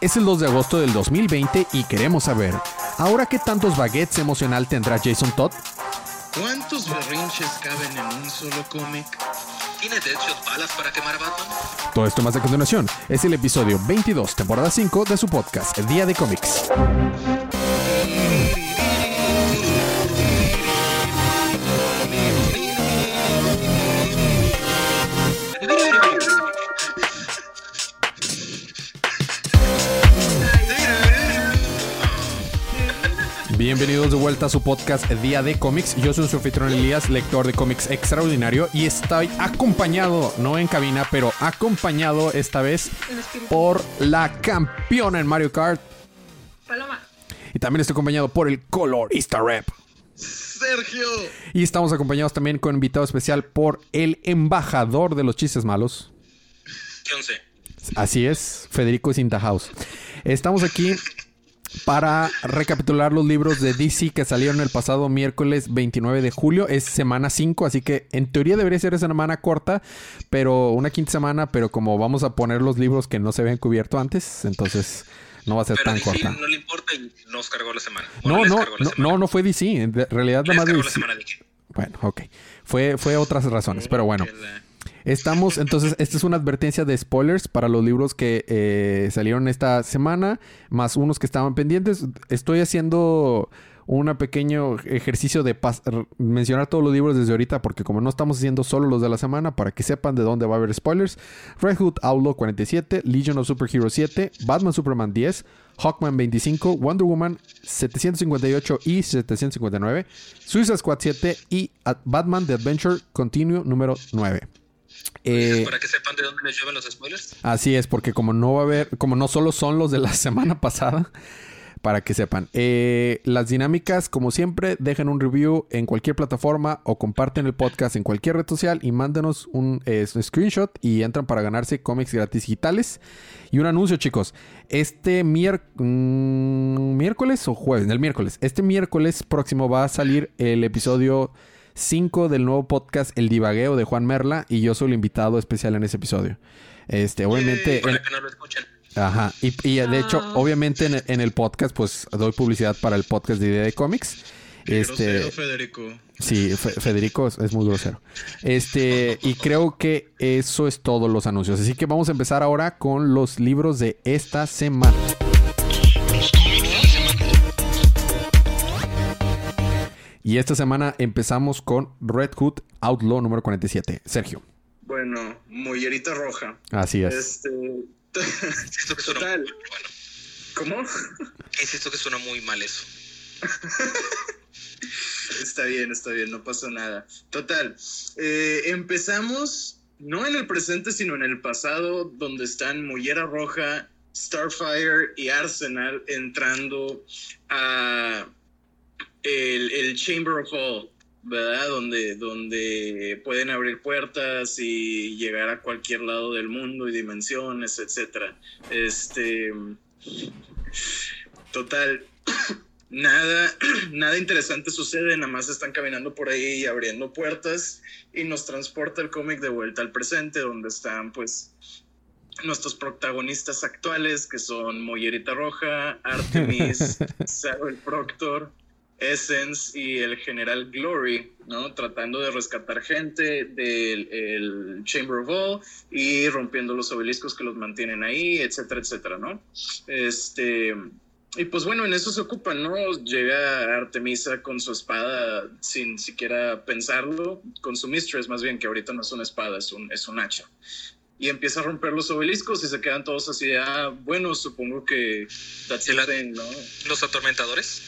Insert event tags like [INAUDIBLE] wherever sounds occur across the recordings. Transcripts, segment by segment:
Es el 2 de agosto del 2020 y queremos saber, ¿ahora qué tantos baguettes emocional tendrá Jason Todd? ¿Cuántos berrinches caben en un solo cómic? ¿Tiene Deadshot balas para quemar a Batman? Todo esto más a continuación es el episodio 22, temporada 5 de su podcast, Día de Cómics. Bienvenidos de vuelta a su podcast Día de Cómics. Yo soy su anfitrión Elías, lector de cómics extraordinario, y estoy acompañado, no en cabina, pero acompañado esta vez por la campeona en Mario Kart. Paloma. Y también estoy acompañado por el colorista rap. Sergio. Y estamos acompañados también con invitado especial por el embajador de los chistes malos. Yo sé. Así es, Federico Sintahouse. Estamos aquí para recapitular los libros de DC que salieron el pasado miércoles 29 de julio. Es semana 5, así que en teoría debería ser esa semana corta, pero una quinta semana, pero como vamos a poner los libros que no se habían cubierto antes, entonces no va a ser Pero tan DC corta. no le importa y nos cargó la semana. No, Bueno, no, la semana. no, no fue DC. En realidad nada más cargó la DC. semana. Bueno, ok. Fue, fue otras razones, pero bueno. La- Estamos, entonces, esta es una advertencia de spoilers para los libros que eh, salieron esta semana, más unos que estaban pendientes. Estoy haciendo un pequeño ejercicio de mencionar todos los libros desde ahorita, porque como no estamos haciendo solo los de la semana, para que sepan de dónde va a haber spoilers. Red Hood Outlaw 47, Legion of Superheroes 7, Batman Superman 10, Hawkman 25, Wonder Woman 758 y 759, Suicide Squad 7 y Batman The Adventure Continue número 9. Eh, para que sepan de dónde les llueven los spoilers. así es, porque como no va a haber, como no solo son los de la [LAUGHS] semana pasada, para que sepan. Eh, las dinámicas, como siempre, dejen un review en cualquier plataforma o comparten el podcast en cualquier red social y mándenos un, eh, screenshot y entran para ganarse cómics gratis digitales. Y un anuncio, chicos. Este mier- mm, miércoles o jueves, el miércoles. Este miércoles próximo va a salir el episodio 5 del nuevo podcast El Divagueo de Juan Merla y yo soy el invitado especial en ese episodio. Este, obviamente, Para en- que no lo escuchen. Ajá. Y, y, de hecho, Ah. obviamente en, en el podcast, pues doy publicidad para el podcast de Idea de Cómics. Qué Este, grosero, Federico. sí, Fe- Federico es, es muy grosero. Este, y creo que eso es todos los anuncios. Así que vamos a empezar ahora con los libros de esta semana. Y esta semana empezamos con Red Hood Outlaw número 47. Sergio. Bueno, mollerita roja. Así es. Este. Insisto que suena Total. muy bueno. ¿Cómo? Insisto que suena muy mal eso. [LAUGHS] Está bien, está bien, no pasa nada. Total, eh, empezamos no en el presente, sino en el pasado, donde están Mollera Roja, Starfire y Arsenal entrando a el, el Chamber of All, ¿verdad? Donde, donde pueden abrir puertas y llegar a cualquier lado del mundo y dimensiones, etcétera. Este. Total, [COUGHS] nada, [COUGHS] nada interesante sucede, nada más están caminando por ahí y abriendo puertas y nos transporta el cómic de vuelta al presente, donde están pues nuestros protagonistas actuales, que son Mollerita Roja, Artemis, [LAUGHS] Sarah el Proctor, Essence y el General Glory, ¿no? Tratando de rescatar gente del el Chamber of All y rompiendo los obeliscos que los mantienen ahí, etcétera, etcétera, ¿no? Este... Y pues bueno, en eso se ocupan, ¿no? Llega Artemisa con su espada sin siquiera pensarlo, con su mistress más bien, que ahorita no es una espada, es un, es un hacha. Y empieza a romper los obeliscos y se quedan todos así ah, bueno, supongo que that's ¿Y la- the thing, ¿no? Los atormentadores.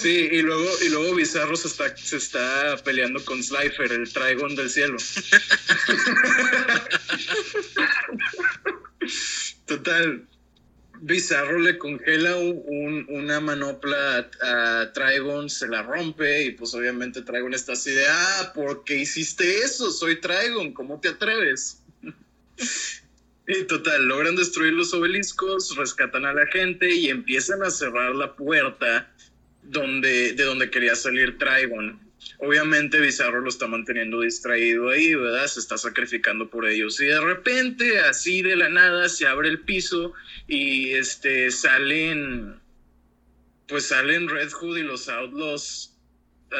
Sí, y luego, y luego Bizarro se está, se está peleando con Slifer, el Trigon del cielo. [LAUGHS] Total. Bizarro le congela un- un- una manopla a, a Trigon, se la rompe y pues obviamente Trigon está así de, ah, ¿por qué hiciste eso? Soy Trigon, ¿cómo te atreves? Total, logran destruir los obeliscos, rescatan a la gente y empiezan a cerrar la puerta donde, de donde quería salir Trigon. Obviamente Bizarro lo está manteniendo distraído ahí, ¿verdad? Se está sacrificando por ellos. Y de repente, así de la nada, se abre el piso y este salen, pues salen Red Hood y los Outlaws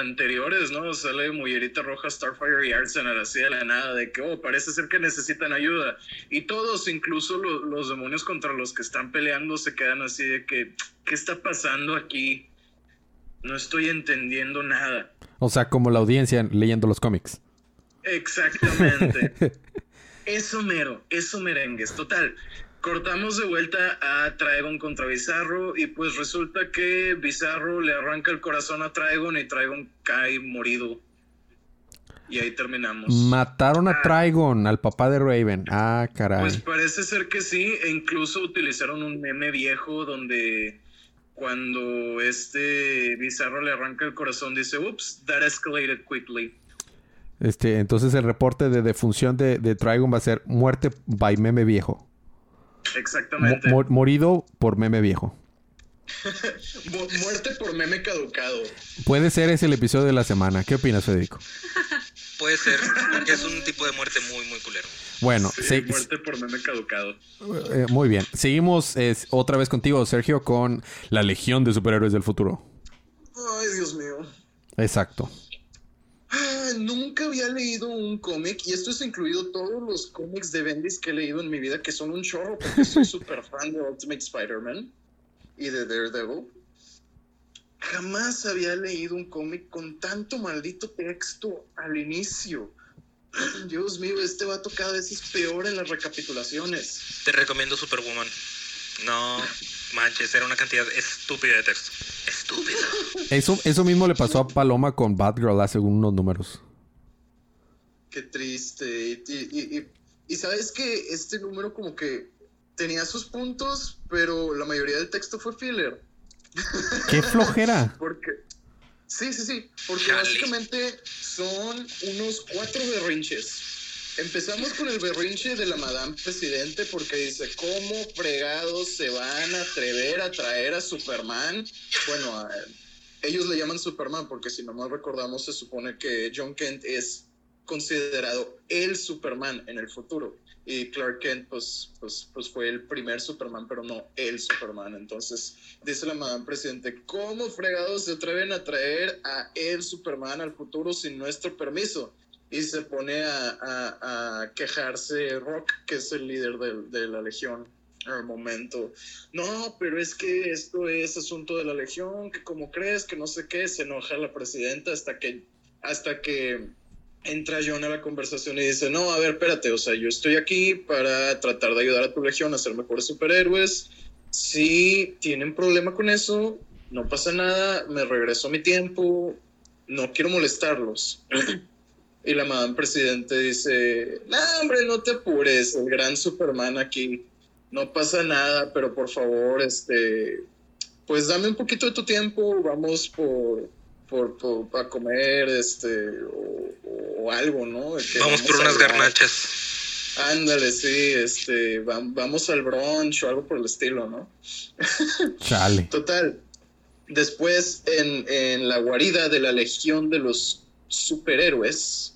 anteriores, ¿no? Sale Mullerita Roja, Starfire y Arsenal así de la nada, de que, oh, parece ser que necesitan ayuda. Y todos, incluso los demonios contra los que están peleando, se quedan así de que, ¿qué está pasando aquí? No estoy entendiendo nada. O sea, como la audiencia leyendo los cómics. Exactamente. [LAUGHS] eso mero, eso merengues. Total, cortamos de vuelta a Trigon contra Bizarro y pues resulta que Bizarro le arranca el corazón a Trigon y Trigon cae morido. Y ahí terminamos. Mataron a ah. Trigon, al papá de Raven. Ah, caray. Pues parece ser que sí, e incluso utilizaron un meme viejo donde cuando este Bizarro le arranca el corazón, dice, ups, that escalated quickly. Este, entonces el reporte de defunción de, de Trigon va a ser muerte by meme viejo. Exactamente. morido por meme viejo. [LAUGHS] muerte por meme caducado. Puede ser ese el episodio de la semana. ¿Qué opinas, Federico? [LAUGHS] Puede ser, porque es un tipo de muerte muy, muy culero. Bueno, muerte por meme caducado. Eh, muy bien. Seguimos otra vez contigo, Sergio, con la Legión de Superhéroes del Futuro. Ay, Dios mío. Exacto. Nunca había leído un cómic, y esto es incluido todos los cómics de Bendis que he leído en mi vida, que son un chorro, porque soy [LAUGHS] súper fan de Ultimate Spider-Man y de Daredevil. Jamás había leído un cómic con tanto maldito texto al inicio. Dios mío, este vato cada vez es peor en las recapitulaciones. Te recomiendo Superwoman. No manches, era una cantidad estúpida de texto. Estúpida. Eso, eso mismo le pasó a Paloma con Batgirl hace unos números. Qué triste. Y, y sabes que este número como que tenía sus puntos, pero la mayoría del texto fue filler. Qué flojera. [LAUGHS] Porque, sí, sí, sí, porque básicamente son unos cuatro berrinches. Empezamos con el berrinche de la Madame Presidente porque dice, ¿cómo fregados se van a atrever a traer a Superman? Bueno, ellos le llaman Superman porque si no mal recordamos se supone que John Kent es considerado el Superman en el futuro y Clark Kent pues, pues, pues fue el primer Superman, pero no el Superman. Entonces dice la Madame Presidente, ¿cómo fregados se atreven a traer a el Superman al futuro sin nuestro permiso? Y se pone a, quejarse Rock, que es el líder de, la Legión el momento. No, pero es que esto es asunto de la Legión, que como crees, que no sé qué, se enoja la presidenta hasta que, hasta que entra John a la conversación y dice, no, a ver, espérate, o sea, yo estoy aquí para tratar de ayudar a tu legión a ser mejores superhéroes. Si tienen problema con eso, no pasa nada, me regreso mi tiempo, no quiero molestarlos. [CLEARS THROAT] y la madame presidente dice, no, hombre, no te apures, el gran Superman aquí, no pasa nada, pero por favor, este, pues dame un poquito de tu tiempo, vamos por, por, por para comer, este, o algo, ¿no? vamos, por unas garnachas. Ándale, sí, este, vamos al brunch o algo por el estilo, ¿no? [LAUGHS] Chale. Total. Después, en, en la guarida de la Legión de los Superhéroes,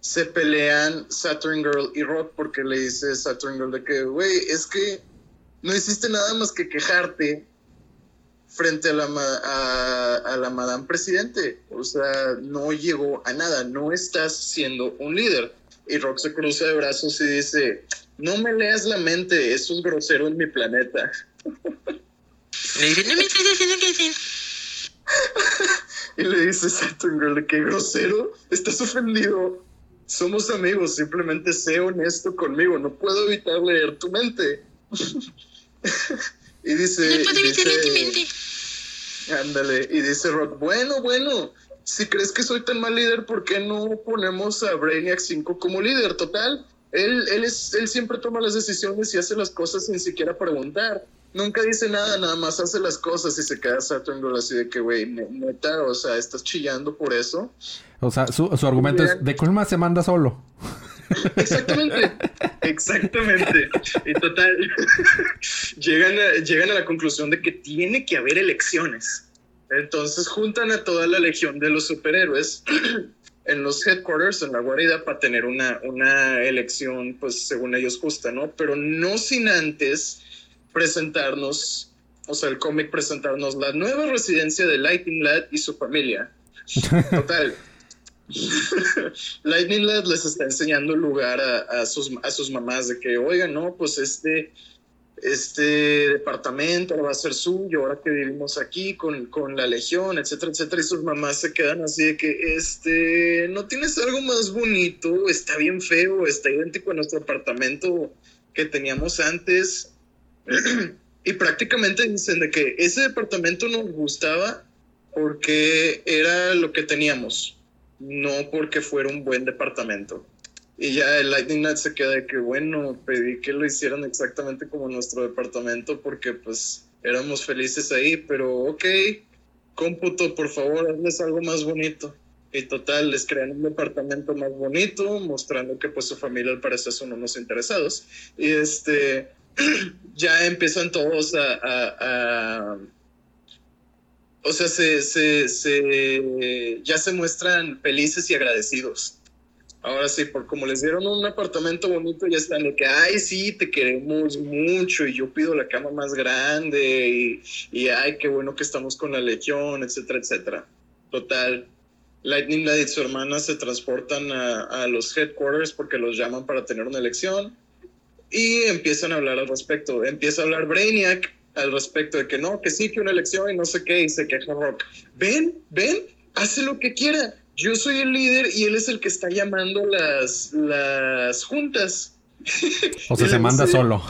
se pelean Saturn Girl y Rock porque le dice Saturn Girl de que, güey, es que no hiciste nada más que quejarte frente a la, a, la Madame Presidente. O sea, no llegó a nada, no estás siendo un líder. Y Rock se cruza de brazos y dice, no me leas la mente, eso es grosero en mi planeta. Le dice, no me estás diciendo que. [LAUGHS] y le dice Saturn Girl, qué grosero, estás ofendido. Somos amigos, simplemente sé honesto conmigo, no puedo evitar leer tu mente. [LAUGHS] y dice... No puedo evitar leer tu mente. Ándale, y dice Rock, bueno, bueno, si crees que soy tan mal líder, ¿por qué no ponemos a Brainiac 5 como líder? Total, él, él, es, él siempre toma las decisiones y hace las cosas sin siquiera preguntar. Nunca dice nada, nada más hace las cosas y se queda Saturn así de que, güey, neta, o sea, estás chillando por eso. O sea, su, su argumento es, ¿de Colma se manda solo? [LAUGHS] Exactamente, exactamente. Y total, [LAUGHS] llegan, a, llegan a la conclusión de que tiene que haber elecciones. Entonces juntan a toda la legión de los superhéroes [CLEARS THROAT] en los headquarters, en la guarida, para tener una, una elección, pues según ellos justa, ¿no? Pero no sin antes presentarnos, o sea, el cómic presentarnos la nueva residencia de Lightning Lad y su familia. Total. [LAUGHS] Lightning Lad les está enseñando lugar a, sus, a sus mamás de que, oigan, no, pues este, este departamento va a ser suyo, ahora que vivimos aquí con, con, la legión, etcétera, etcétera, y sus mamás se quedan así de que, este, no tienes algo más bonito, está bien feo, está idéntico a nuestro apartamento que teníamos antes, [CLEARS THROAT] y prácticamente dicen de que ese departamento nos gustaba porque era lo que teníamos no porque fuera un buen departamento. Y ya el Lightning Knight se queda de que, bueno, pedí que lo hicieran exactamente como nuestro departamento porque pues éramos felices ahí, pero ok, cómputo, por favor, hazles algo más bonito. Y total, les crean un departamento más bonito, mostrando que pues su familia al parecer son unos interesados. Y este, [LAUGHS] ya empiezan todos a, o sea, se, se, se, ya se muestran felices y agradecidos. Ahora sí, por como les dieron un apartamento bonito, ya están de que, ay, sí, te queremos mucho y yo pido la cama más grande y, y ay, qué bueno que estamos con la legión, etcétera, etcétera. Total, Lightning Lad y su hermana se transportan a, a los headquarters porque los llaman para tener una elección y empiezan a hablar al respecto. Empieza a hablar Brainiac al respecto de que no, que sí, que una elección y no sé qué, y se queja Rock. Ven, ven, hace lo que quiera. Yo soy el líder y él es el que está llamando las, las juntas. O sea, [LAUGHS] se manda solo.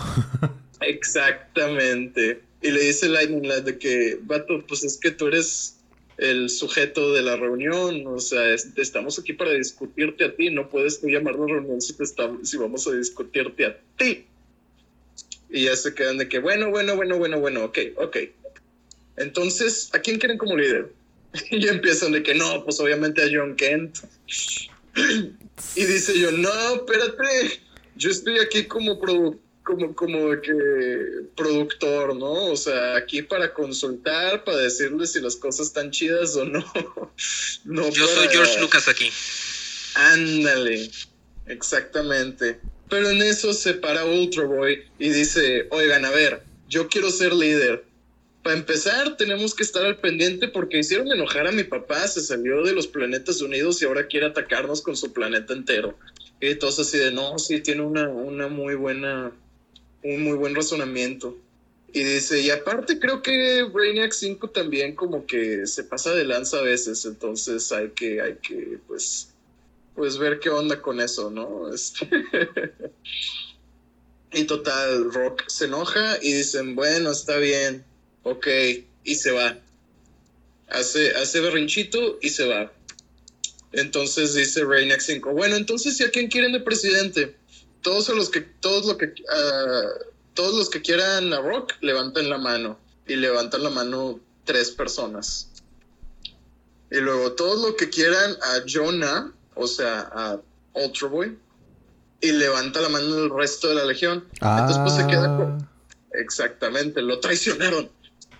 Exactamente. Y le dice Lightning Lad de que, vato, pues es que tú eres el sujeto de la reunión, o sea, es, estamos aquí para discutirte a ti, no puedes tú llamar la reunión si, te estamos, si vamos a discutirte a ti. Y ya se quedan de que, bueno, bueno, bueno, bueno, bueno, ok, ok. Entonces, ¿a quién quieren como líder? [LAUGHS] y empiezan de que no, pues obviamente a John Kent. [SNIFFS] y dice yo, no, espérate, yo estoy aquí como como, como que productor, ¿no? O sea, aquí para consultar, para decirles si las cosas están chidas o no. [LAUGHS] no yo soy George Lucas aquí. Ándale, exactamente. Pero en eso se para Ultra Boy y dice, oigan, a ver, yo quiero ser líder. Para empezar, tenemos que estar al pendiente porque hicieron enojar a mi papá, se salió de los planetas unidos y ahora quiere atacarnos con su planeta entero. Y todos así de, no, sí, tiene una, una muy buena, un muy buen razonamiento. Y dice, y aparte creo que Brainiac 5 también como que se pasa de lanza a veces, entonces hay que, hay que, pues, pues ver qué onda con eso, ¿no? [LAUGHS] Este... y total, Rock se enoja y dicen, bueno, está bien, ok, y se va. Hace, hace berrinchito y se va. Entonces dice Reynax 5, bueno, entonces, ¿y a quién quieren de presidente? Todos los que, todos lo que, uh, todos los que quieran a Rock, levanten la mano. Y levantan la mano tres personas. Y luego, todos los que quieran a Jonah, o sea, a Ultra Boy, y levanta la mano el resto de la legión. Entonces, pues se queda con... Ah. Exactamente, lo traicionaron.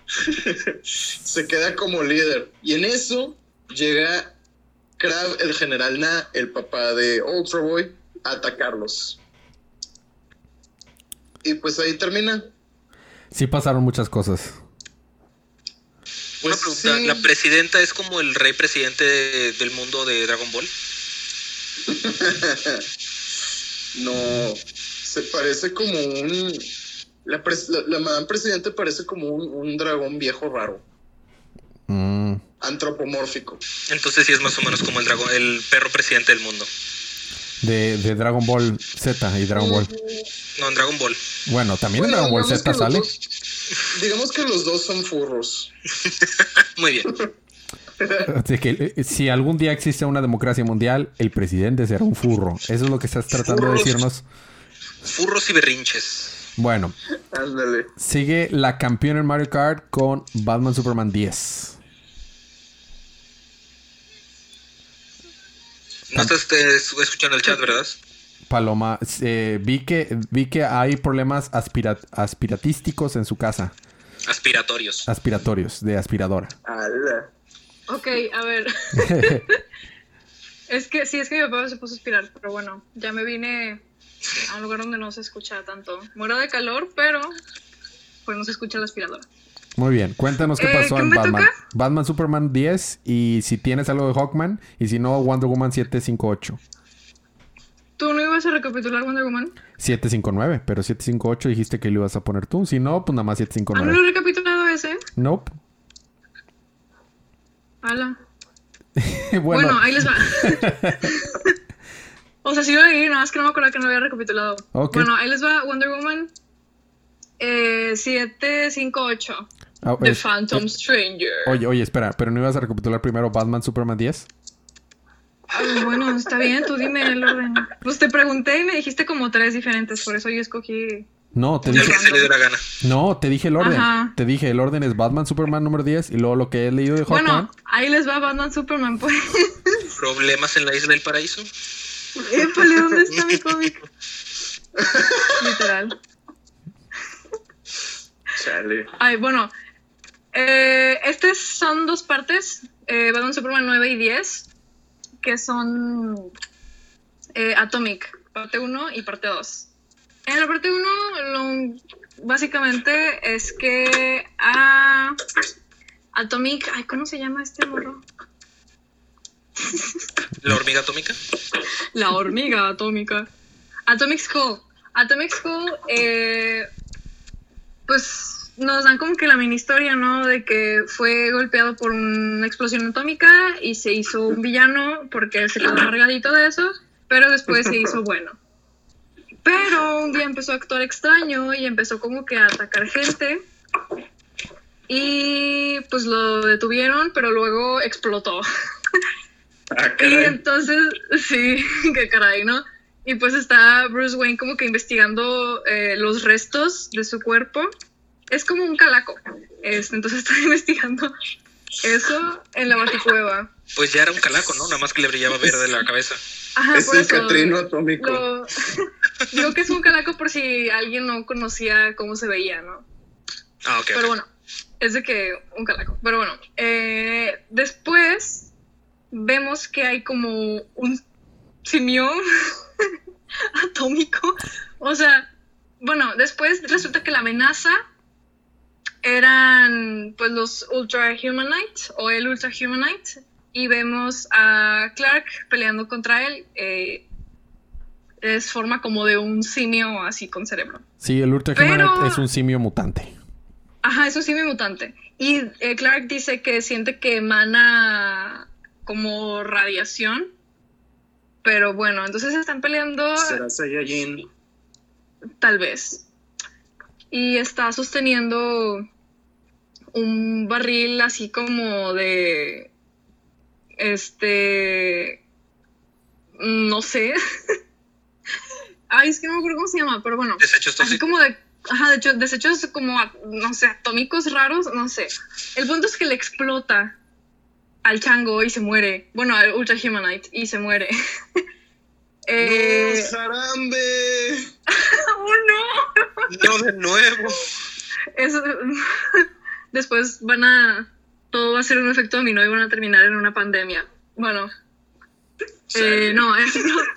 [LAUGHS] se queda como líder. Y en eso llega Crab, el general Na, el papá de Ultra Boy, a atacarlos. Y pues ahí termina. Sí pasaron muchas cosas. Una Pues pregunta, sí. ¿la presidenta es como el rey presidente de- del mundo de Dragon Ball? [LAUGHS] no, se parece como un... La, pres- la, la madame presidente parece como un, un dragón viejo raro, Mm, antropomórfico. Entonces sí es más o menos como el dragón, el perro presidente del mundo. de, de Dragon Ball Z y Dragon Ball. No, en Dragon Ball. Bueno, también en Dragon Ball Z sale. dos- digamos que los dos son furros. [LAUGHS] Muy bien. [LAUGHS] Así que eh, si algún día existe una democracia mundial, el presidente será un furro. Eso es lo que estás tratando de decirnos. Furros y berrinches. Bueno, Ándale. sigue la campeona en Mario Kart con Batman Superman 10. No estás escuchando el chat, ¿verdad? Paloma, eh, vi, que, vi que hay problemas aspira- aspiratísticos en su casa. Aspiratorios. aspiratorios de aspiradora. Ala. Ok, a ver. [LAUGHS] es que sí, es que mi papá se puso a aspirar, pero bueno, ya me vine a un lugar donde no se escucha tanto. Muero de calor, pero pues no se escucha la aspiradora. Muy bien, cuéntanos qué Eh, pasó ¿qué en Batman. toca? Batman Superman 10 y si tienes algo de Hawkman y si no Wonder Woman 758. ¿Tú no ibas a recapitular Wonder Woman? 759, pero 758 dijiste que lo ibas a poner tú. Si no, pues nada más ¿Ah, no 759. lo he recapitulado ese? Nope. Ala. [LAUGHS] bueno, Bueno, ahí les va. [LAUGHS] o sea, sí lo leí, nada más que no me acuerdo que no había recapitulado. Bueno, ahí les va Wonder Woman eh, 758. ah, The es- Phantom Stranger. Oye, oye, espera, pero no ibas a recapitular primero Batman Superman 10? Ay, bueno, está bien, tú dime el orden. Pues te pregunté y me dijiste como tres diferentes, por eso yo escogí. No, te dije, lo que se le dé la gana. no, te dije el orden. Ajá. Te dije el orden es Batman Superman número 10 y luego lo que he leído de Hawkman. Bueno, ahí les va Batman Superman, pues. Problemas en la isla del paraíso. Épale, ¿dónde está mi cómic? Literal. Chale. Ay, bueno. Eh, estas son dos partes. Eh, Batman Superman 9 y 10. Que son eh, Atomic, parte 1 y parte 2. En la parte 1, lo, básicamente es que a Atomic. Ay, ¿cómo se llama este morro? [LAUGHS] La hormiga atómica. La hormiga atómica. Atomic Skull. Atomic Skull, eh, pues nos dan como que la mini historia, ¿no? De que fue golpeado por una explosión atómica y se hizo un villano porque se quedó cargadito de eso, pero después se hizo bueno. Pero un día empezó a actuar extraño y empezó como que a atacar gente. Y pues lo detuvieron, pero luego explotó. Ah, [LAUGHS] Y entonces, sí, [LAUGHS] qué caray, ¿no? Y pues está Bruce Wayne como que investigando eh, los restos de su cuerpo. Es como un calaco. Este, entonces [LAUGHS] está investigando eso en la baticueva. Pues ya era un calaco, ¿no? Nada más que le brillaba verde la cabeza. Ajá, es por eso. Catrino atómico. lo- [LAUGHS] Digo que es un calaco por si alguien no conocía cómo se veía, ¿no? Ah, ok. Pero bueno, es de que un calaco. Pero bueno, eh, después vemos que hay como un simio [LAUGHS] atómico. O sea, bueno, después resulta que la amenaza eran pues los Ultra Humanites o el Ultra Humanite y vemos a Clark peleando contra él. eh, es forma como de un simio así con cerebro. Sí, el Ultra Pero- Humanite es un simio mutante. Ajá, es un simio mutante. Y eh, Clark dice que siente que emana como radiación. Pero bueno, entonces están peleando Será Saiyajin. tal vez. Y está sosteniendo un barril así como de... Este... No sé. [LAUGHS] Ay, es que no me acuerdo cómo se llama, pero bueno. Desechos Así tóxicos. como de, ajá, de hecho, desechos como, no sé, atómicos raros, no sé. El punto es que le explota al chango y se muere. Bueno, al Ultra Humanite y se muere. [LAUGHS] eh, ¡No, Jarambe! [LAUGHS] ¡Oh, no! No, de nuevo. Eso- [LAUGHS] después van a, todo va a ser un efecto dominó y van a terminar en una pandemia. Bueno, eh, no, [LAUGHS] explota,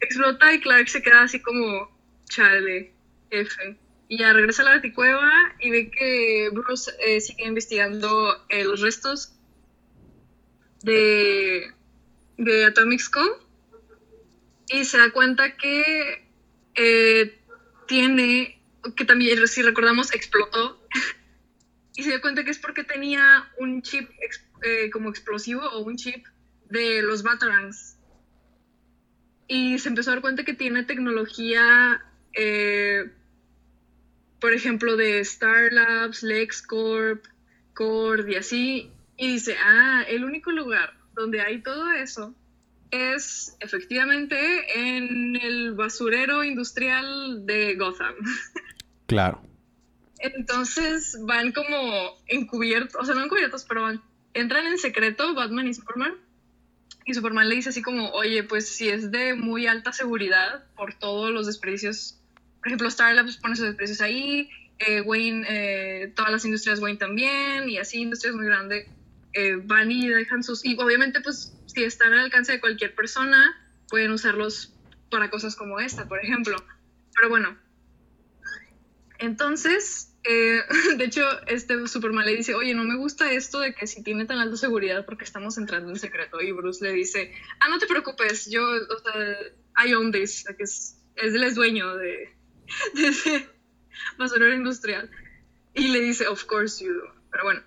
explota y Clark se queda así como, chale, F. Y ya regresa a la baticueva y ve que Bruce eh, sigue investigando los restos de, de Atomic Skull y se da cuenta que eh, tiene, que también, si recordamos, explotó. [LAUGHS] y se dio cuenta que es porque tenía un chip eh, como explosivo o un chip de los Batarangs. Y se empezó a dar cuenta que tiene tecnología, eh, por ejemplo, de Star Labs, LexCorp, Cord y así. Y dice, ah, el único lugar donde hay todo eso es efectivamente en el basurero industrial de Gotham. Claro. Entonces van como encubiertos, o sea, no encubiertos, pero van, entran en secreto Batman y Superman. Y Superman le dice así como, oye, pues si es de muy alta seguridad por todos los desperdicios, por ejemplo, Star Labs pone sus desperdicios ahí eh, Wayne, eh, todas las industrias Wayne también, y así industrias muy grandes eh, van y dejan sus... Y obviamente, pues, si están al alcance de cualquier persona, pueden usarlos para cosas como esta, por ejemplo. Pero bueno, entonces, eh, [LAUGHS] de hecho, este Superman le dice, oye, no me gusta esto de que si tiene tan alta seguridad porque estamos entrando en secreto. Y Bruce le dice, ah, no te preocupes, yo, o sea, I own this, que es, es es dueño de, [LAUGHS] de ese basurero industrial. Y le dice, of course you do. Pero bueno,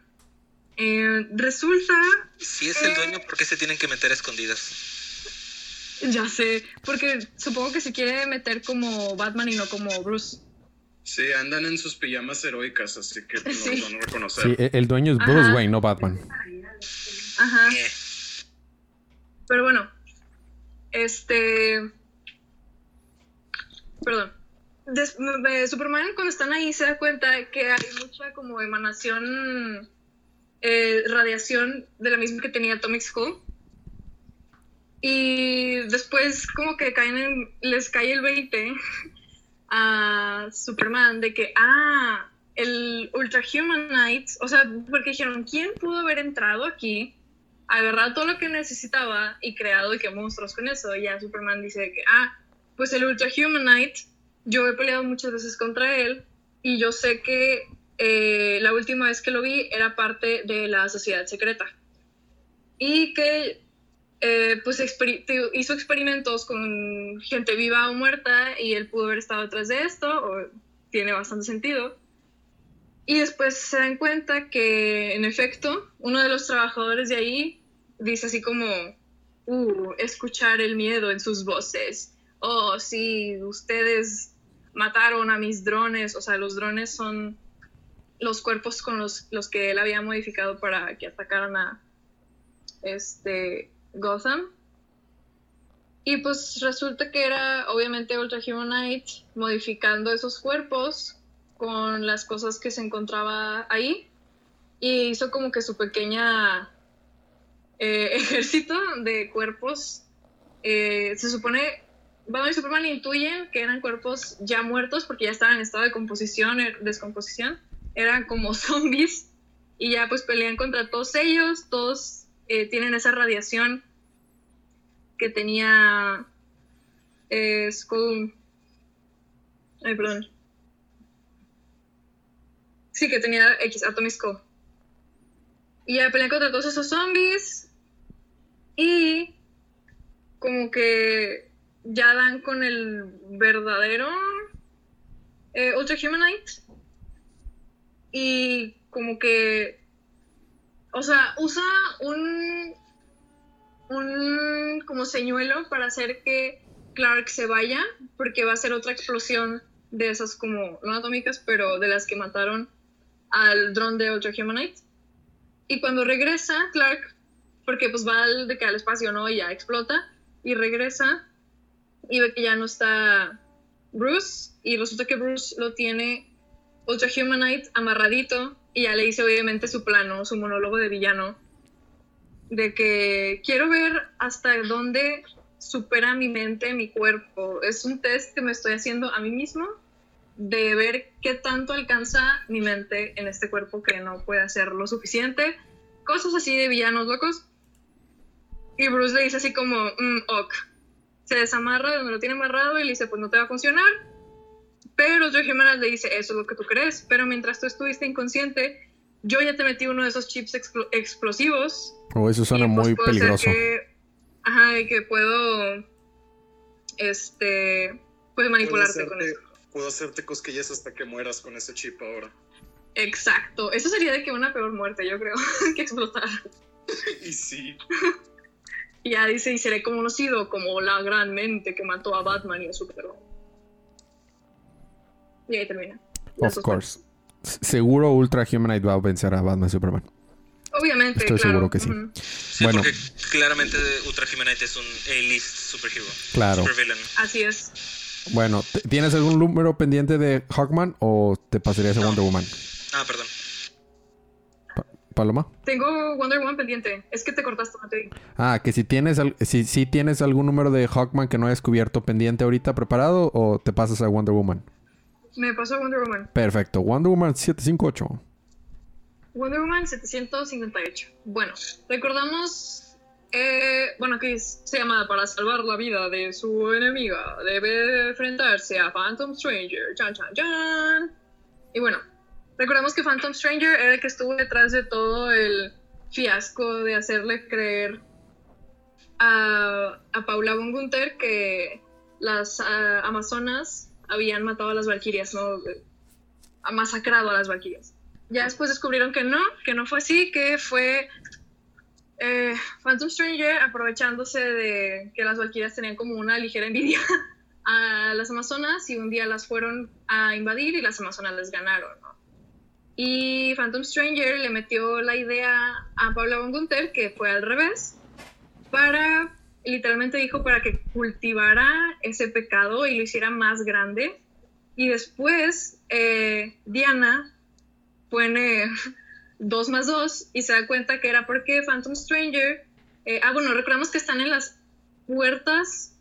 eh, resulta... Si es el dueño, ¿por qué se tienen que meter a escondidas? Ya sé, porque supongo que se quiere meter como Batman y no como Bruce. Sí, andan en sus pijamas heroicas, así que no Sí. van a reconocer. Sí, el dueño es Bruce Ajá. Wayne, no Batman. Ajá. Eh, Pero bueno, este. Perdón. Des- Superman, cuando están ahí, se da cuenta que hay mucha como emanación, eh, radiación de la misma que tenía Atomic Skull. Y después, como que caen en- les cae el 20 [LAUGHS] a Superman de que, ah, el Ultra Humanite, o sea, porque dijeron, ¿quién pudo haber entrado aquí? agarrado todo lo que necesitaba y creado de que monstruos con eso. Y ya Superman dice que, ah, pues el Ultra Humanite, yo he peleado muchas veces contra él y yo sé que eh, la última vez que lo vi era parte de la sociedad secreta. Y que eh, pues te- hizo experimentos con gente viva o muerta y él pudo haber estado detrás de esto, o tiene bastante sentido. Y después se dan cuenta que, en efecto, uno de los trabajadores de ahí dice así como, uh, escuchar el miedo en sus voces. Oh, sí, ustedes mataron a mis drones. O sea, los drones son los cuerpos con los, los que él había modificado para que atacaran a este Gotham. Y pues resulta que era obviamente Ultra Humanite modificando esos cuerpos con las cosas que se encontraba ahí y hizo como que su pequeña eh, [LAUGHS] ejército de cuerpos. Eh, se supone, Batman y Superman intuyen que eran cuerpos ya muertos porque ya estaban en estado de composición, eh, descomposición. Eran como [LAUGHS] zombies y ya pues pelean contra todos ellos. Todos eh, tienen esa radiación que tenía eh, Skull. Ay, perdón. Sí, que tenía X, Atomic Skull. Y ya pelean contra todos esos zombies. Y como que ya dan con el verdadero eh, Ultra Humanite. Y como que. O sea, usa un. Un como señuelo para hacer que Clark se vaya. Porque va a ser otra explosión de esas como. No atómicas, pero de las que mataron al dron de Ultra Humanite. Y cuando regresa, Clark, porque pues va al, de que al espacio, ¿no? Y ya explota. Y regresa y ve que ya no está Bruce. Y resulta que Bruce lo tiene Ultra Humanite amarradito. Y ya le dice obviamente su plano, su monólogo de villano. De que quiero ver hasta dónde supera mi mente, mi cuerpo. Es un test que me estoy haciendo a mí mismo de ver qué tanto alcanza mi mente en este cuerpo que no puede hacer lo suficiente. Cosas así de villanos locos. Y Bruce le dice así como, mm, ok. Se desamarra de donde lo tiene amarrado y le dice, pues no te va a funcionar. Pero Joe Jiménez le dice, eso es lo que tú crees. Pero mientras tú estuviste inconsciente, yo ya te metí uno de esos chips explo- explosivos. O eso suena pues, muy peligroso. que- ajá, y que puedo, este, puedo Puedo manipularte con eso. puedo hacerte cosquillas hasta que mueras con ese chip ahora. Exacto. Eso sería de que una peor muerte, yo creo, [LAUGHS] que explotar. [LAUGHS] Y sí, Y [LAUGHS] ya dice, y seré conocido como la gran mente que mató a Batman y a Superman. Y ahí termina. Las Of course. Seguro Ultra Humanite va a vencer a Batman Superman. Obviamente, Estoy claro. seguro que sí. Sí, Bueno. porque claramente Ultra Humanite es un A-list superhero. Claro. Supervillain. Así es. Bueno, ¿t- ¿tienes algún número pendiente de Hawkman o te pasarías a No. Wonder Woman? Ah, perdón. Paloma. Tengo Wonder Woman pendiente. Es que te cortaste, no te di. Ah, que si tienes al- si, si tienes algún número de Hawkman que no hayas cubierto pendiente ahorita preparado o te pasas a Wonder Woman. Me pasó Wonder Woman. Perfecto. Wonder Woman 758. Wonder Woman 758. Bueno, recordamos, eh, bueno, que se llama para salvar la vida de su enemiga, debe enfrentarse a Phantom Stranger. Chan, chan, chan. Y bueno, recordamos que Phantom Stranger era el que estuvo detrás de todo el fiasco de hacerle creer a, a Paula von Gunther que las ah, Amazonas habían matado a las Valkyrias, ¿no? Ha masacrado a las Valkyrias. Ya después descubrieron que no, que no fue así, que fue eh, Phantom Stranger aprovechándose de que las Valkyrias tenían como una ligera envidia [LAUGHS] a las Amazonas y un día las fueron a invadir y las Amazonas les ganaron, ¿no? Y Phantom Stranger le metió la idea a Paula von Gunther, que fue al revés, para, literalmente dijo, para que cultivara ese pecado y lo hiciera más grande. Y después eh, Diana pone [LAUGHS] dos más dos y se da cuenta que era porque Phantom Stranger, eh, ah bueno, recordamos que están en las puertas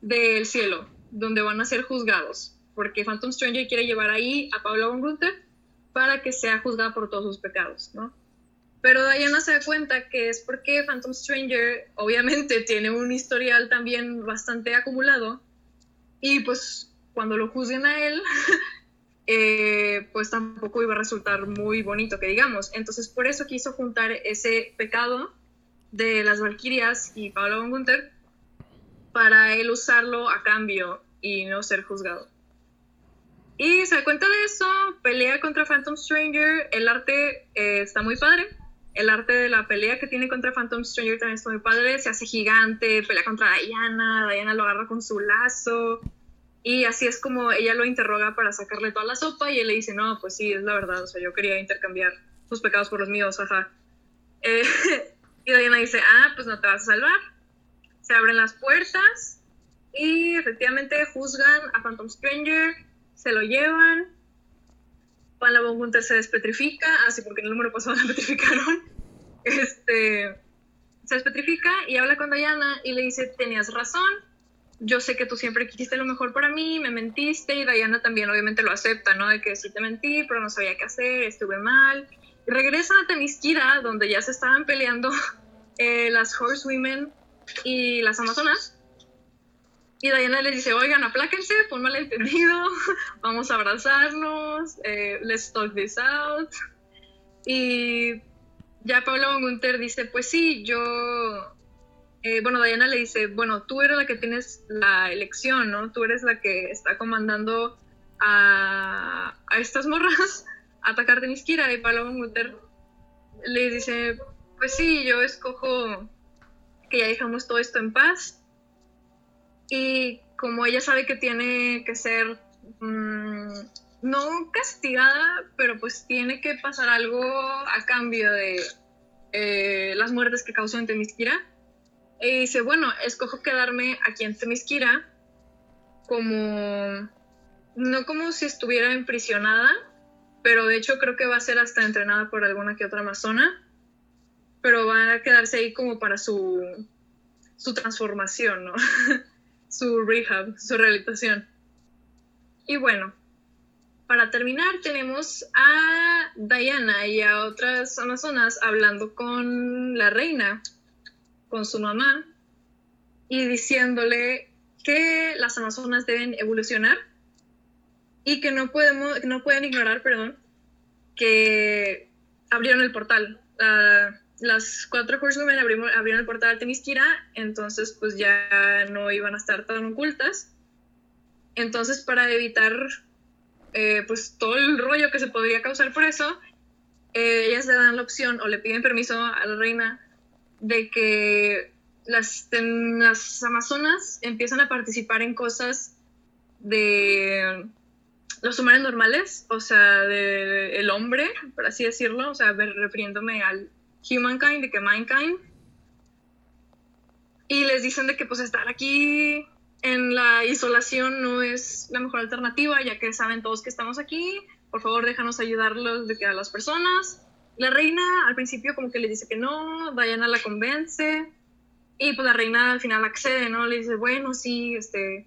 del cielo, donde van a ser juzgados, porque Phantom Stranger quiere llevar ahí a Paula von Gunther para que sea juzgada por todos sus pecados, ¿no? Pero Diana se da cuenta que es porque Phantom Stranger obviamente [LAUGHS] tiene un historial también bastante acumulado y pues cuando lo juzguen a él, [LAUGHS] eh, pues tampoco iba a resultar muy bonito que digamos. Entonces por eso quiso juntar ese pecado de las Valkyrias y Pablo von Gunther para él usarlo a cambio y no ser juzgado. Y se da cuenta de eso, pelea contra Phantom Stranger, el arte eh, está muy padre, el arte de la pelea que tiene contra Phantom Stranger también está muy padre, se hace gigante, pelea contra Diana, Diana lo agarra con su lazo, y así es como ella lo interroga para sacarle toda la sopa y él le dice, no, pues sí, es la verdad, o sea, yo quería intercambiar tus pecados por los míos, ajá. Eh, [LAUGHS] y Diana dice, ah, pues no te vas a salvar. Se abren las puertas y efectivamente juzgan a Phantom Stranger se lo llevan. Paula von Gunther se despetrifica, así porque en el número pasado [LAUGHS] la petrificaron. Este, se despetrifica y habla con Diana y le dice, tenías razón, yo sé que tú siempre quisiste lo mejor para mí, me mentiste y Diana también obviamente lo acepta, ¿no? De que sí te mentí, pero no sabía qué hacer, estuve mal. Y regresa a Temisquira, donde ya se estaban peleando [LAUGHS] eh, las Horsewomen y las Amazonas. Y Diana les dice, oigan, apláquense, un malentendido, [LAUGHS] vamos a abrazarnos, eh, let's talk this out. Y ya Pablo Gunther dice, pues sí, yo, eh, bueno, Diana le dice, bueno, tú eres la que tienes la elección, ¿no? Tú eres la que está comandando a, a estas morras a [LAUGHS] atacar Niskira. Y Pablo Gunther le dice, pues sí, yo escojo que ya dejamos todo esto en paz y como ella sabe que tiene que ser mm, no castigada, pero pues tiene que pasar algo a cambio de eh, las muertes que causó en Temisquira. Y dice, bueno, escojo quedarme aquí en Temisquira como, no como si estuviera imprisionada, pero de hecho creo que va a ser hasta entrenada por alguna que otra amazona, pero va a quedarse ahí como para su, su transformación, ¿no? [LAUGHS] su rehab, su rehabilitación. Y bueno, para terminar tenemos a Diana y a otras amazonas hablando con la reina, con su mamá, y diciéndole que las amazonas deben evolucionar y que no, podemos, no pueden ignorar, perdón, que abrieron el portal. Las cuatro Horsewomen abrieron, abrieron el portal de Temisquira, entonces pues ya no iban a estar tan ocultas. Entonces para evitar eh, pues todo el rollo que se podría causar por eso, eh, ellas le dan la opción o le piden permiso a la reina de que las, las amazonas empiezan a participar en cosas de los humanos normales, o sea, del el hombre, por así decirlo, o sea, refiriéndome al Humankind, de que Mindkind. Y les dicen de que pues estar aquí en la isolación no es la mejor alternativa, ya que saben todos que estamos aquí. Por favor, déjanos ayudarlos de que a las personas. La reina al principio como que le dice que no, Diana la convence. Y pues la reina al final accede, ¿no? Le dice, bueno, sí, este,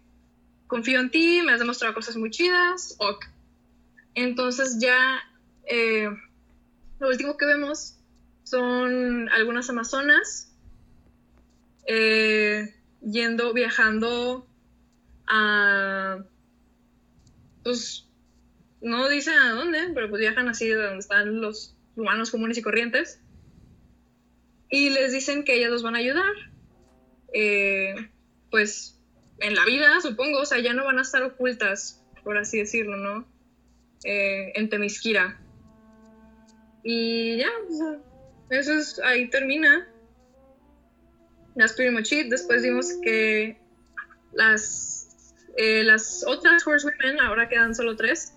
confío en ti, me has demostrado cosas muy chidas. Ok. Entonces ya eh, lo último que vemos son algunas amazonas eh, yendo, viajando a, pues, no dicen a dónde, pero pues viajan así de donde están los humanos comunes y corrientes. Y les dicen que ellas los van a ayudar. Eh, pues en la vida, supongo, o sea, ya no van a estar ocultas, por así decirlo, ¿no? Eh, en Temisquira. Y ya, o eso es, ahí termina. That's pretty much it. Después vimos que las, eh, las otras Horsewomen, ahora quedan solo tres,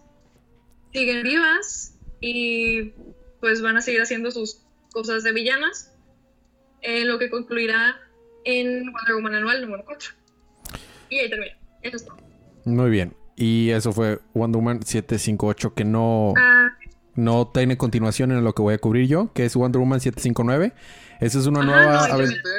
siguen vivas y pues van a seguir haciendo sus cosas de villanas, eh, lo que concluirá en Wonder Woman anual número 4. Y ahí termina. Eso es todo. Muy bien. Y eso fue Wonder Woman 758, que no, Ah, no tiene continuación en lo que voy a cubrir yo, que es Wonder Woman 759. Esa es una Ajá, nueva... no, Honestamente,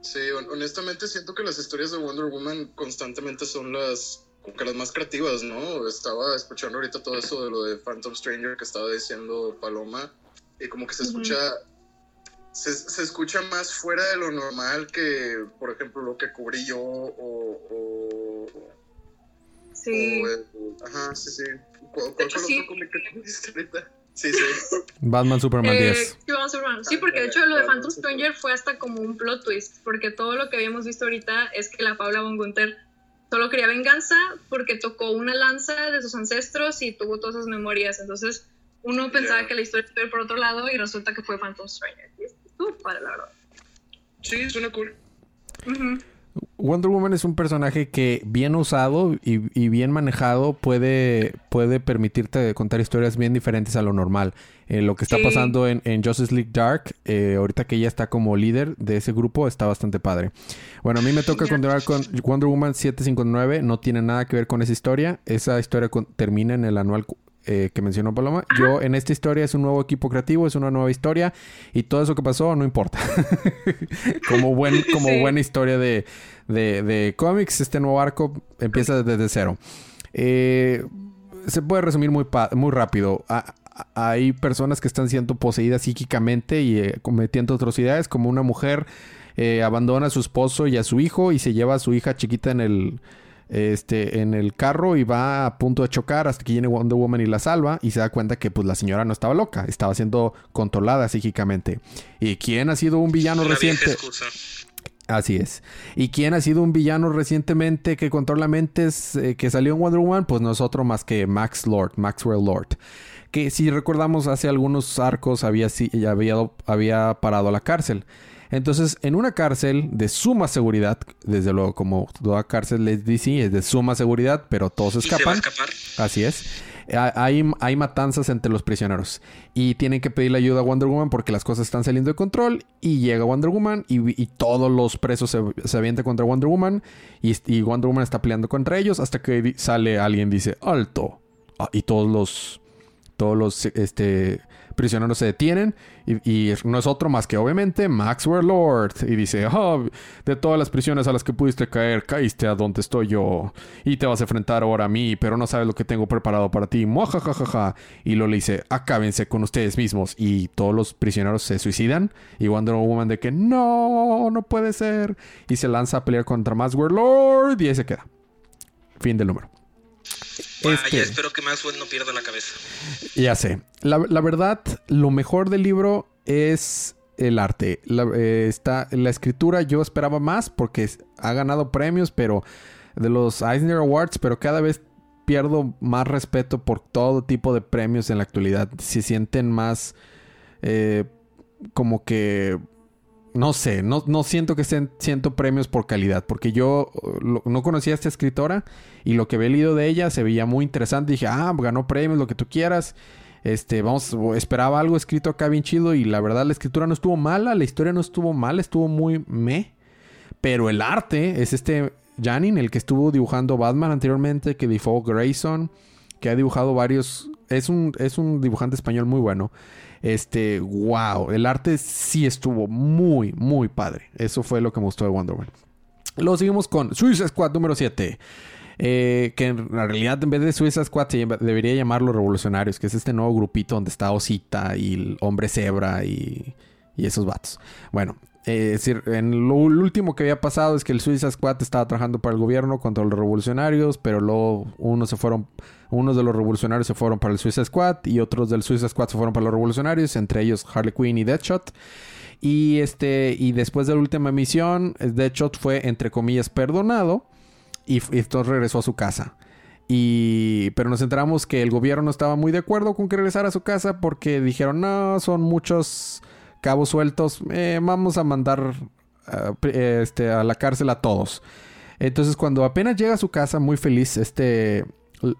sí, hon- honestamente siento que las historias de Wonder Woman constantemente son las como que las más creativas, ¿no? Estaba escuchando ahorita todo eso de lo de Phantom Stranger que estaba diciendo Paloma y como que se escucha se, se escucha más fuera de lo normal que, por ejemplo, lo que cubrí yo o, o, sí. o ajá, sí, sí. ¿Cuál, sí. Sí, sí. Batman Superman Eh, 10. sí, vamos a ver, sí, porque de hecho lo de Phantom Stranger fue hasta como un plot twist, porque todo lo que habíamos visto ahorita es que la Paula von Gunther solo quería venganza porque tocó una lanza de sus ancestros y tuvo todas esas memorias. Entonces uno pensaba Ya. que la historia iba por otro lado y resulta que fue Phantom Stranger. Y Estuvo padre, la verdad. Sí, suena cool. Ujú. Wonder Woman es un personaje que bien usado y, y bien manejado puede, puede permitirte contar historias bien diferentes a lo normal. Eh, lo que está Sí. pasando en, en Justice League Dark, eh, ahorita que ella está como líder de ese grupo, está bastante padre. Bueno, a mí me toca continuar con Wonder Woman 759. No tiene nada que ver con esa historia. Esa historia con- termina en el anual eh, que mencionó Paloma. Yo en esta historia es un nuevo equipo creativo, es una nueva historia y todo eso que pasó no importa. [LAUGHS] como buen, como Sí. buena historia de, de, de cómics, este nuevo arco empieza desde cero. Eh, se puede resumir muy, muy rápido. A- hay personas que están siendo poseídas psíquicamente y eh, cometiendo atrocidades, como una mujer eh, abandona a su esposo y a su hijo y se lleva a su hija chiquita en el, este, en el carro y va a punto de chocar hasta que viene Wonder Woman y la salva y se da cuenta que pues la señora no estaba loca, estaba siendo controlada psíquicamente. ¿Y quién ha sido un villano vieja reciente? excusa. Así es. ¿Y quién ha sido un villano recientemente que controla mentes eh, que salió en Wonder Woman? Pues no es otro más que Max Lord, Maxwell Lord. Que si recordamos hace algunos arcos había, había, había parado a la cárcel. Entonces, en una cárcel de suma seguridad, desde luego como toda cárcel es DC, es de suma seguridad, pero todos ¿Y se va a escapan. escapar? Así es. Ha- Hay, hay matanzas entre los prisioneros. Y tienen que pedirle ayuda a Wonder Woman porque las cosas están saliendo de control. Y llega Wonder Woman y, y todos los presos se, se avientan contra Wonder Woman. Y, y Wonder Woman está peleando contra ellos hasta que sale alguien y dice, alto. Ah, y todos los... Todos los este, prisioneros se detienen. Y, no es otro más que obviamente Maxwell Lord. Y dice, "Ah, de todas las prisiones a las que pudiste caer, caíste a donde estoy yo. Y te vas a enfrentar ahora a mí, pero no sabes lo que tengo preparado para ti. Muajajajaja. Y lo le dice, acábense con ustedes mismos. Y todos los prisioneros se suicidan. Y Wonder Woman de que no, no puede ser. Y se lanza a pelear contra Maxwell Lord. Y ahí se queda. Fin del número. Vaya, Este- espero que Maxwell no pierda la cabeza. Ya sé. La, la verdad, lo mejor del libro es el arte. La, eh, está, la escritura yo esperaba más porque ha ganado premios, pero de los Eisner Awards, pero cada vez pierdo más respeto por todo tipo de premios en la actualidad. Se sienten más eh, como que no sé, no, no siento que estén siento premios por calidad, porque yo no conocía a esta escritora y lo que había leído de ella se veía muy interesante. Dije, ah, ganó premios, lo que tú quieras. Este, vamos, esperaba algo escrito acá bien chido y la verdad la escritura no estuvo mala, la historia no estuvo mala, estuvo muy me. Pero el arte es este Janin, el que estuvo dibujando Batman anteriormente, que dibujó Grayson, que ha dibujado varios. Es un, es un dibujante español muy bueno. Este, wow, el arte sí estuvo muy, muy padre. Eso fue lo que me gustó de Wonder Woman. Luego seguimos con Suicide Squad número 7. Eh, que en realidad en vez de Suiza Squad se debería llamar Los Revolucionarios, que es este nuevo grupito donde está Osita y el Hombre Zebra y, y esos vatos. Bueno, eh, es decir, en lo, último que había pasado es que el Suiza Squad estaba trabajando para el gobierno contra los revolucionarios, pero luego unos se fueron, unos de los revolucionarios se fueron para el Suiza Squad y otros del Suiza Squad se fueron para los revolucionarios, entre ellos Harley Quinn y Deadshot. Y este, y después de la última misión, Deadshot fue entre comillas perdonado y, y entonces regresó a su casa. Y, pero nos enteramos que el gobierno no estaba muy de acuerdo con que regresara a su casa porque dijeron, no, son muchos cabos sueltos, eh, vamos a mandar eh, este, a la cárcel a todos. Entonces, cuando apenas llega a su casa, muy feliz, este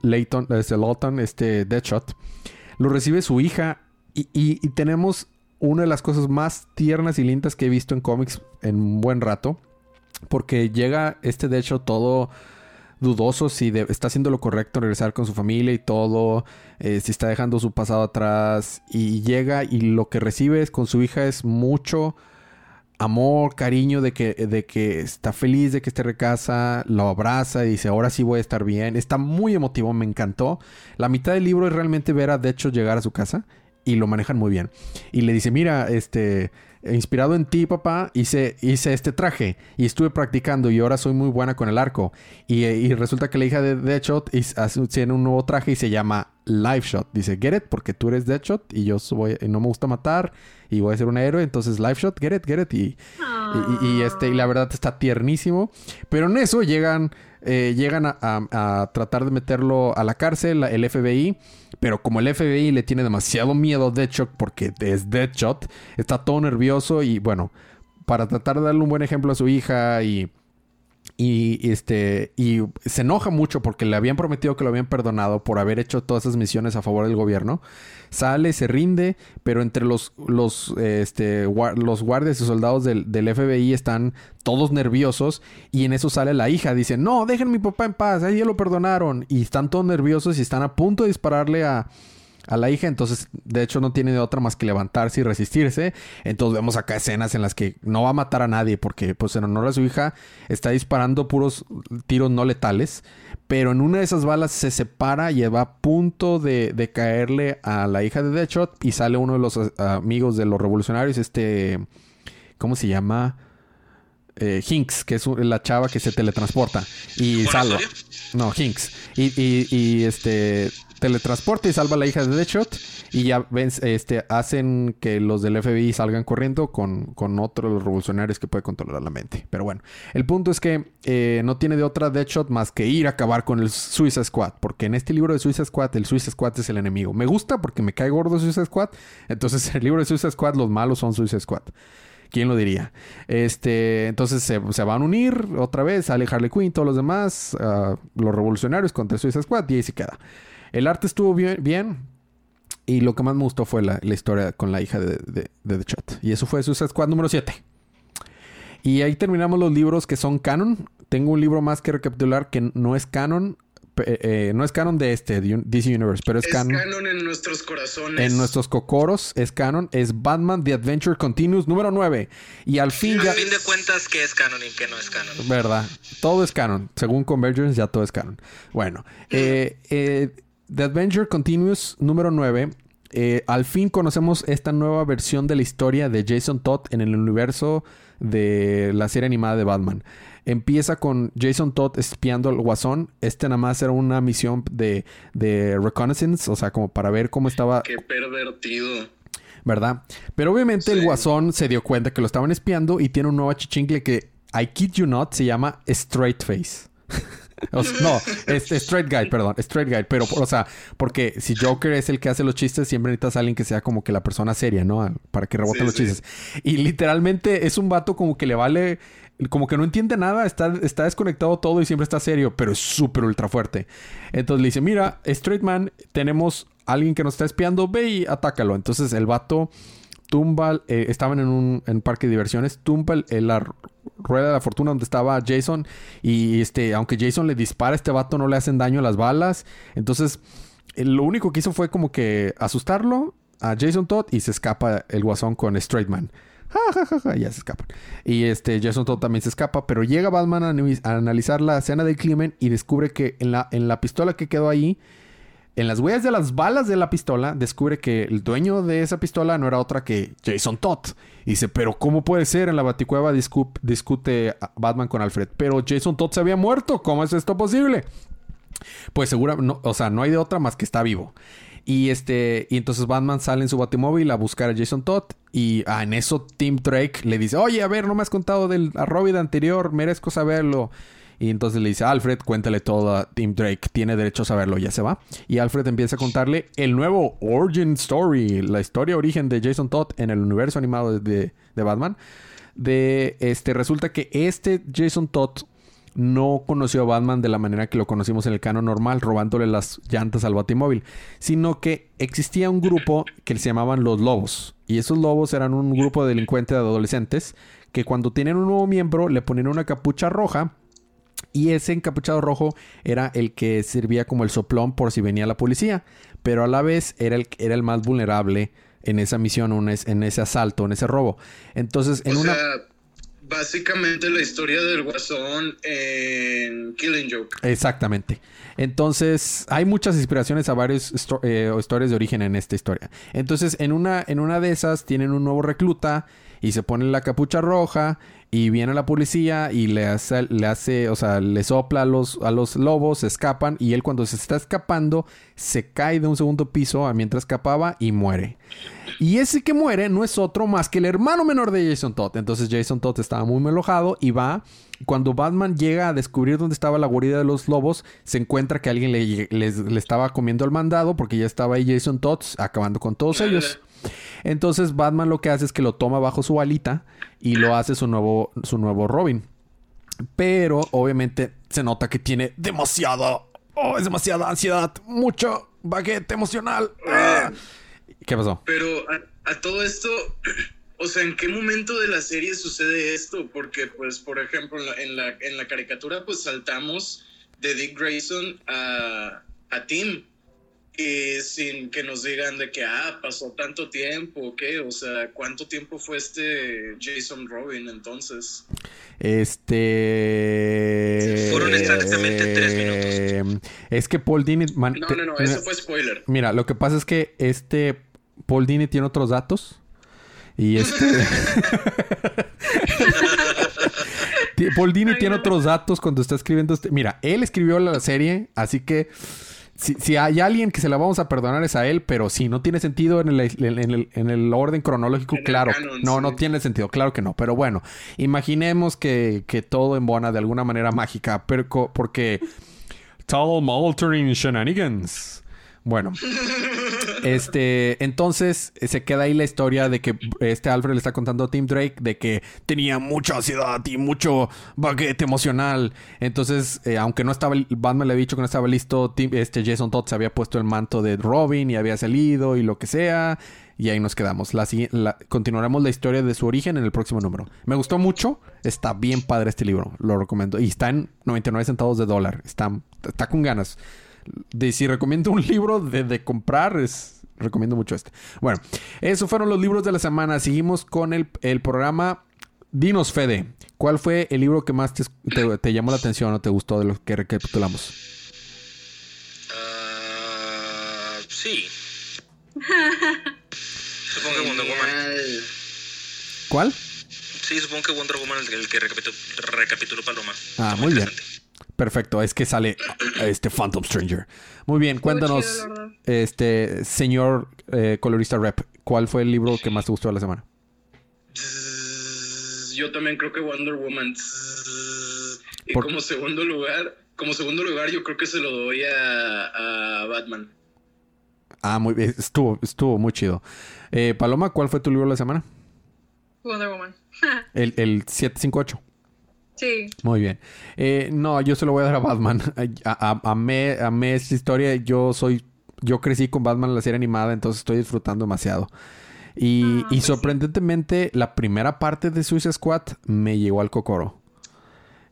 Layton, este Lawton, este Deadshot, lo recibe su hija y, tenemos una de las cosas más tiernas y lindas que he visto en cómics en un buen rato. Porque llega este Deadshot todo dudoso si está haciendo lo correcto regresar con su familia y todo, eh, si está dejando su pasado atrás y llega y lo que recibe es, con su hija es mucho amor, cariño de que, de que está feliz de que esté recasa, lo abraza y dice, ahora sí voy a estar bien. Está muy emotivo, me encantó. La mitad del libro es realmente ver a hecho llegar a su casa y lo manejan muy bien. Y le dice, mira, este, inspirado en ti, papá, hice, hice este traje y estuve practicando y ahora soy muy buena con el arco. Y, resulta que la hija de Deadshot tiene un nuevo traje y se llama Life Shot. Dice, get it, porque tú eres Deadshot y yo no me gusta matar y voy a ser un héroe. Entonces, Life Shot, get it, get it. Y, y, este, y la verdad está tiernísimo. Pero en eso llegan, eh, llegan a, tratar de meterlo a la cárcel, el FBI. Pero como el FBI le tiene demasiado miedo a Deadshot porque es Deadshot, está todo nervioso y bueno, para tratar de darle un buen ejemplo a su hija y y este y se enoja mucho porque le habían prometido que lo habían perdonado por haber hecho todas esas misiones a favor del gobierno. Sale, se rinde, pero entre los los este los guardias y soldados del, del, FBI están todos nerviosos y en eso sale la hija, dice, "No, dejen a mi papá en paz, ahí ya lo perdonaron." Y están todos nerviosos y están a punto de dispararle a a la hija, entonces de hecho no tiene de otra más que levantarse y resistirse. Entonces vemos acá escenas en las que no va a matar a nadie porque pues en honor a su hija está disparando puros tiros no letales, pero en una de esas balas se separa y va a punto de, caerle a la hija de Deadshot y sale uno de los eh, amigos de los revolucionarios, este, ¿cómo se llama? Eh, Hinks, que es la chava que se teletransporta y salva. No, Hinks. Y, y, y este teletransporte y salva a la hija de Deadshot. Y ya ven, este, hacen que los del FBI salgan corriendo con, con revolucionarios que puede controlar la mente. Pero bueno, el punto es que eh, no tiene de otra Deadshot más que ir a acabar con el Suicide Squad. Porque en este libro de Suicide Squad, el Suicide Squad es el enemigo. Me gusta porque me cae gordo Suicide Squad. Entonces, en [LAUGHS] el libro de Suicide Squad, los malos son Suicide Squad. ¿Quién lo diría? Este, entonces se, van a unir otra vez, sale Harley Quinn, todos los demás, ah, los revolucionarios contra Suicide Squad y ahí se queda. El arte estuvo bien, y lo que más me gustó fue la, historia con la hija de, de, The Chat. Y eso fue Suicide Squad número 7. Y ahí terminamos los libros que son canon. Tengo un libro más que recapitular que no es canon. Eh, eh, no es canon de este, DC Universe, pero es, canon. Es canon en nuestros corazones. En nuestros cocoros es canon. Es Batman The Adventure Continues número 9. Y al fin ya. Al fin de cuentas, ¿qué es canon y qué no es canon? Verdad. Todo es canon. Según Convergence, ya todo es canon. Bueno, eh, eh The Adventure Continues número 9. Eh, al fin conocemos esta nueva versión de la historia de Jason Todd en el universo de la serie animada de Batman. Empieza con Jason Todd espiando al guasón. Este nada más era una misión de, de reconnaissance, o sea, como para ver cómo estaba. Qué pervertido. ¿Verdad? Pero obviamente el guasón se dio cuenta que lo estaban espiando y tiene un nuevo chichingle que, I kid you not, se llama Straight Face. [LAUGHS] no, es, straight guy, perdón, straight guy. Pero, o sea, porque si Joker es el que hace los chistes, siempre necesitas a alguien que sea como que la persona seria, ¿no? Para que rebote los chistes. Y literalmente es un vato como que le vale como que no entiende nada, está, está desconectado todo y siempre está serio, pero es súper ultra fuerte. Entonces le dice, mira, Straight Man, tenemos alguien que nos está espiando, ve y atácalo. Entonces el vato tumba, eh, estaban en un parque de diversiones, tumba el, la rueda de la fortuna donde estaba Jason y este, aunque Jason le dispara a este vato no le hacen daño las balas, entonces eh, lo único que hizo fue como que asustarlo a Jason Todd y se escapa el guasón con Straight Man. Ya se escapan. Y este Jason Todd también se escapa, pero llega Batman a, analizar la escena del crimen y descubre que en la, en la pistola que quedó ahí, en las huellas de las balas de la pistola, descubre que el dueño de esa pistola no era otra que Jason Todd. Y dice, pero ¿cómo puede ser? En la baticueva discu- discute Batman con Alfred. Pero Jason Todd se había muerto. ¿Cómo es esto posible? Pues segura, no, o sea, no hay de otra más que está vivo. Y este, y entonces Batman sale en su batimóvil a buscar a Jason Todd. Y ah, en eso Tim Drake le dice, oye, a ver, no me has contado del Robin anterior, merezco saberlo. Y entonces le dice, Alfred, cuéntale todo a Tim Drake, tiene derecho a saberlo, ya se va. Y Alfred empieza a contarle el nuevo Origin Story, la historia origen de Jason Todd en el universo animado de, de Batman. De este, resulta que este Jason Todd no conoció a Batman de la manera que lo conocimos en el canon normal, robándole las llantas al Batimóvil, sino que existía un grupo que se llamaban los Lobos. Y esos Lobos eran un grupo de delincuentes de adolescentes que cuando tenían un nuevo miembro le ponían una capucha roja y ese encapuchado rojo era el que servía como el soplón por si venía la policía, pero a la vez era el, era el más vulnerable en esa misión, en ese asalto, en ese robo. Entonces, en o una... sea, básicamente la historia del guasón en Killing Joke. Exactamente. Entonces, hay muchas inspiraciones a varias histo- eh, historias de origen en esta historia. Entonces, en una, en una de esas tienen un nuevo recluta y se pone la capucha roja y viene la policía y le hace, le hace, o sea, le sopla a los, a los lobos, se escapan y él cuando se está escapando se cae de un segundo piso mientras escapaba y muere. Y ese que muere no es otro más que el hermano menor de Jason Todd. Entonces Jason Todd estaba muy enojado y va. Cuando Batman llega a descubrir dónde estaba la guarida de los lobos, se encuentra que alguien le, les- le estaba comiendo el mandado porque ya estaba ahí Jason Todd acabando con todos ellos. Entonces Batman lo que hace es que lo toma bajo su alita y lo hace su nuevo, su nuevo Robin. Pero obviamente se nota que tiene demasiado, oh, es demasiada ansiedad, mucho baguete emocional. ¿Qué pasó? Pero a, a todo esto, [CLEARS THROAT] o sea, ¿en qué momento de la serie sucede esto? Porque, pues, por ejemplo, en la, en la, en la caricatura, pues saltamos de Dick Grayson a, a Tim. Y sin que nos digan de que, ah, pasó tanto tiempo, ¿o qué? O sea, ¿cuánto tiempo fue este Jason Robin entonces? Este. Fueron exactamente tres minutos. Es que Paul Dini. man- No, no, no, mira, eso fue spoiler. Mira, lo que pasa es que este. Paul Dini tiene otros datos. Y este. [LAUGHS] Paul Dini Ay, tiene no. otros datos cuando está escribiendo este. Mira, él escribió la serie, así que. Si, si hay alguien que se la vamos a perdonar es a él, pero si no tiene sentido en el, en el- en el orden cronológico, En claro. canon, no, sí. no tiene sentido, claro que no. Pero bueno, imaginemos que, que todo embona de alguna manera mágica, pero porque. Tall altering shenanigans. Bueno, [LAUGHS] este, entonces eh, se queda ahí la historia de que este Alfred le está contando a Tim Drake de que tenía mucha ansiedad y mucho baguete emocional. Entonces, eh, aunque no estaba, Batman le había dicho que no estaba listo, Tim- este Jason Todd se había puesto el manto de Robin y había salido y lo que sea. Y ahí nos quedamos. La, la- continuaremos la historia de su origen en el próximo número. Me gustó mucho. Está bien padre este libro. Lo recomiendo. Y está en 99 centavos de dólar. Está, está con ganas. De si recomiendo un libro de, de comprar, es, recomiendo mucho este. Bueno, esos fueron los libros de la semana. Seguimos con el, el programa Dinos Fede. ¿Cuál fue el libro que más te, te- te llamó la atención o te gustó de los que recapitulamos? Ah, sí. [LAUGHS] Supongo que Wonder Woman. ¿Cuál? Sí, supongo que Wonder Woman el, el que recapituló, recapituló Paloma. Ah, Está muy bien. Perfecto, es que sale ah, este Phantom Stranger. Muy bien, cuéntanos, chido, este señor eh, colorista rep, ¿cuál fue el libro que más te gustó de la semana? Yo también creo que Wonder Woman. Y Por- como segundo lugar, como segundo lugar, yo creo que se lo doy a, a Batman. Ah, muy bien, estuvo, estuvo muy chido. Eh, Paloma, ¿cuál fue tu libro de la semana? Wonder Woman. [LAUGHS] El, el 758. Sí. Muy bien. Eh, no, yo se lo voy a dar a Batman. [LAUGHS] A, a- amé, amé esta historia. Yo soy, yo crecí con Batman en la serie animada, entonces estoy disfrutando demasiado. Y, Ah, y pues sí. sorprendentemente, la primera parte de Suicide Squad me llegó al cocoro.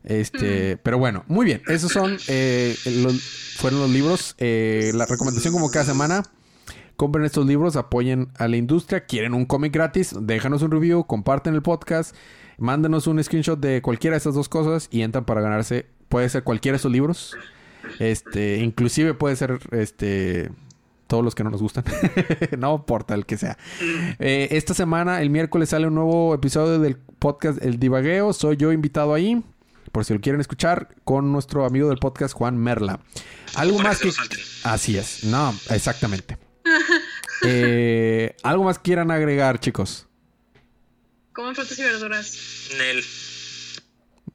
Este, pero bueno, muy bien. Esos son, eh, los- fueron los libros. Eh, la recomendación como cada semana. Compren estos libros, apoyen a la industria. Quieren un cómic gratis, déjanos un review, comparten el podcast, mándenos un screenshot de cualquiera de estas dos cosas y entran para ganarse. Puede ser cualquiera de esos libros. Este, inclusive puede ser este todos los que no nos gustan. [LAUGHS] no importa el que sea. Eh, esta semana, el miércoles, sale un nuevo episodio del podcast El Divagueo. Soy yo invitado ahí. Por si lo quieren escuchar, con nuestro amigo del podcast, Juan Merla. Algo más que. Así es. No, exactamente. Eh, Algo más quieran agregar, chicos. Coman frutas y verduras. Nel.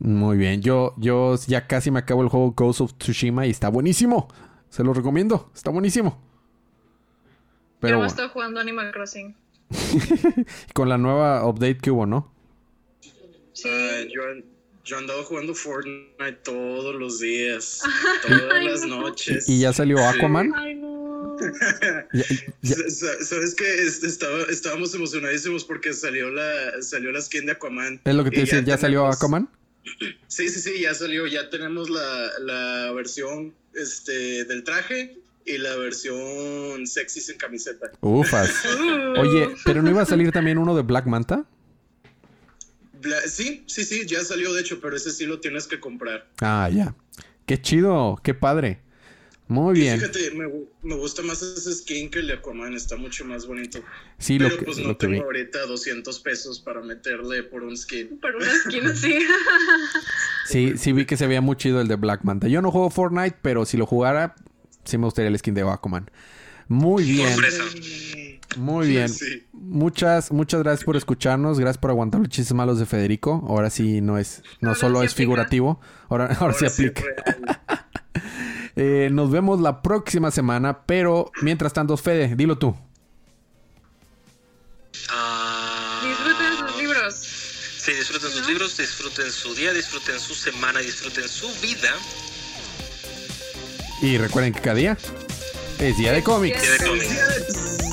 Muy bien. Yo, yo ya casi me acabo el juego Ghost of Tsushima y está buenísimo. Se lo recomiendo. Está buenísimo. Pero me bueno, estado jugando Animal Crossing. [LAUGHS] con la nueva update que hubo, ¿no? Sí. Yo, yo andaba jugando Fortnite todos los días, [LAUGHS] todas Ay, las no. noches. Y ya salió Sí. Aquaman. Ay, no. Sabes que estaba, estábamos emocionadísimos porque salió la, salió la skin de Aquaman. es lo que te decía, ¿ya salió Aquaman? Sí, sí, sí, ya salió. Ya tenemos la, la versión este, del traje y la versión sexy sin camiseta. Ufas. Oye, ¿pero no iba a salir también uno de Black Manta? Bla- sí, sí, sí, ya salió de hecho, pero ese sí lo tienes que comprar. Ah, ya. Qué chido, qué padre. Muy Y bien. Fíjate, me, me gusta más ese skin que el de Aquaman, está mucho más bonito. Sí, pero lo que, pues no lo que vi. tengo ahorita 200 pesos para meterle por un skin. Para una esquina, [LAUGHS] sí. Sí, sí vi que se veía muy chido el de Black Manta. Yo no juego Fortnite, pero si lo jugara, sí me gustaría el skin de Aquaman. Muy bien, Sorpresa. muy bien. Sí. Muchas, muchas gracias por escucharnos. Gracias por aguantar los chistes malos de Federico. Ahora sí no es, no Ahora solo sí es aplica. figurativo. Ahora, ahora, sí Ahora sí, aplica. Eh, nos vemos la próxima semana, pero mientras tanto, Fede, dilo tú. Ah, Disfruten sus libros. Sí, disfruten sus ¿No? libros, disfruten su día, disfruten su semana, disfruten su vida. Y recuerden que cada día es día de cómics. Día de cómics.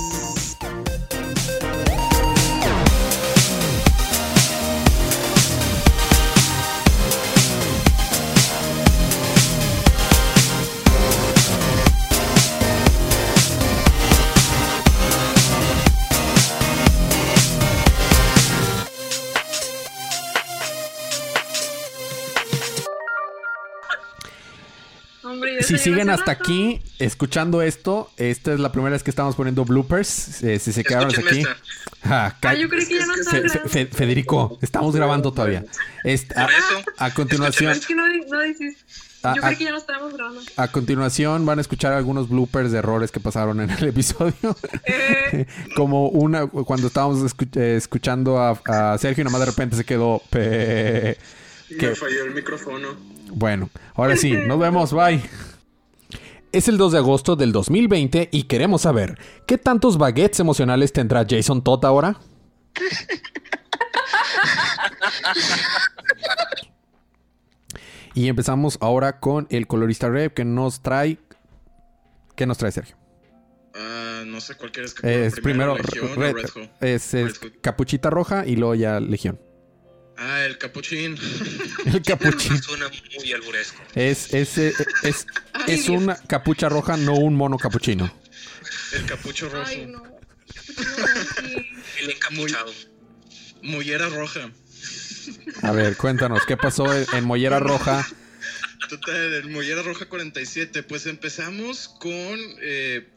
Si siguen hasta aquí escuchando esto, esta es la primera vez que estamos poniendo bloopers. Eh, si se quedaron hasta aquí. esta. [LAUGHS] Ja, Ah, ca- yo creí que ya no Es que Fe- estaba Fe- Fe- Federico, estamos grabando todavía. Est- a, Por eso, a continuación, Es que no, di- no dices. Yo ah. creí que ya no estábamos grabando. a continuación van a escuchar algunos bloopers de errores que pasaron en el [LAUGHS] episodio. Eh, [LAUGHS] Como una cuando estábamos escu- eh, escuchando a, a Sergio y nomás de repente se quedó. Me falló el micrófono. Bueno, ahora sí, nos vemos, bye. Es el 2 de agosto del 2020 y queremos saber, ¿qué tantos baguettes emocionales tendrá Jason Todd ahora? y empezamos ahora con el colorista Red que nos trae... ¿Qué nos trae Sergio? Ah, no sé cuál quieres que Es primero, Legión o Red- Red es, es Red capuchita roja y luego ya Legión. Ah, el capuchín. El [LAUGHS] capuchín. suena muy alburesco. Es, es, es, es, es una capucha roja, no un mono capuchino. El capucho rojo. ay, no. [LAUGHS] El encapuchado. Mollera roja. A ver, cuéntanos, ¿qué pasó en, en Mollera Roja? Total, el Mollera Roja 47. Pues empezamos con. eh,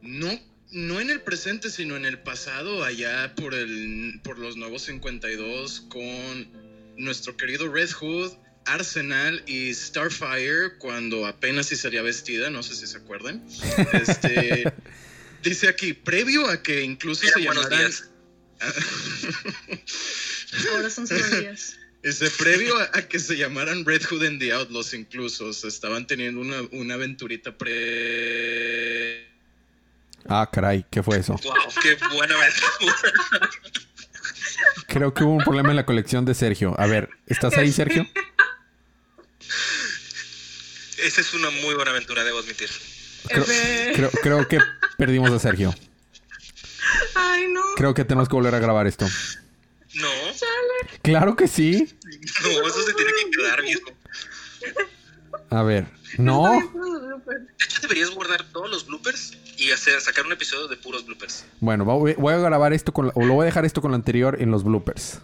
no, no en el presente, sino en el pasado, allá por, el, por los nuevos 52, con nuestro querido Red Hood, Arsenal y Starfire, cuando apenas si sería vestida, no sé si se acuerdan. [LAUGHS] Este, dice aquí, previo a que incluso Era se llamaran. días. [LAUGHS] Ahora son días. Ese previo a, a que se llamaran Red Hood and the Outlaws, incluso, se estaban teniendo una, una aventurita pre. Ah, caray, ¿qué fue eso? Wow, qué buena aventura. Creo que hubo un problema en la colección de Sergio. A ver, ¿estás ahí, Sergio? [LAUGHS] Esa es una muy buena aventura, debo admitir. Creo, F. creo, creo que perdimos a Sergio. Ay, no. Creo que tenemos que volver a grabar esto. No, Claro que sí. no, eso se tiene que quedar, viejo. A ver, no. Bloopers. Échate deberías guardar todos los bloopers y hacer sacar un episodio de puros bloopers. Bueno, voy voy a grabar esto con, la- o lo voy a dejar esto con lo anterior en los bloopers.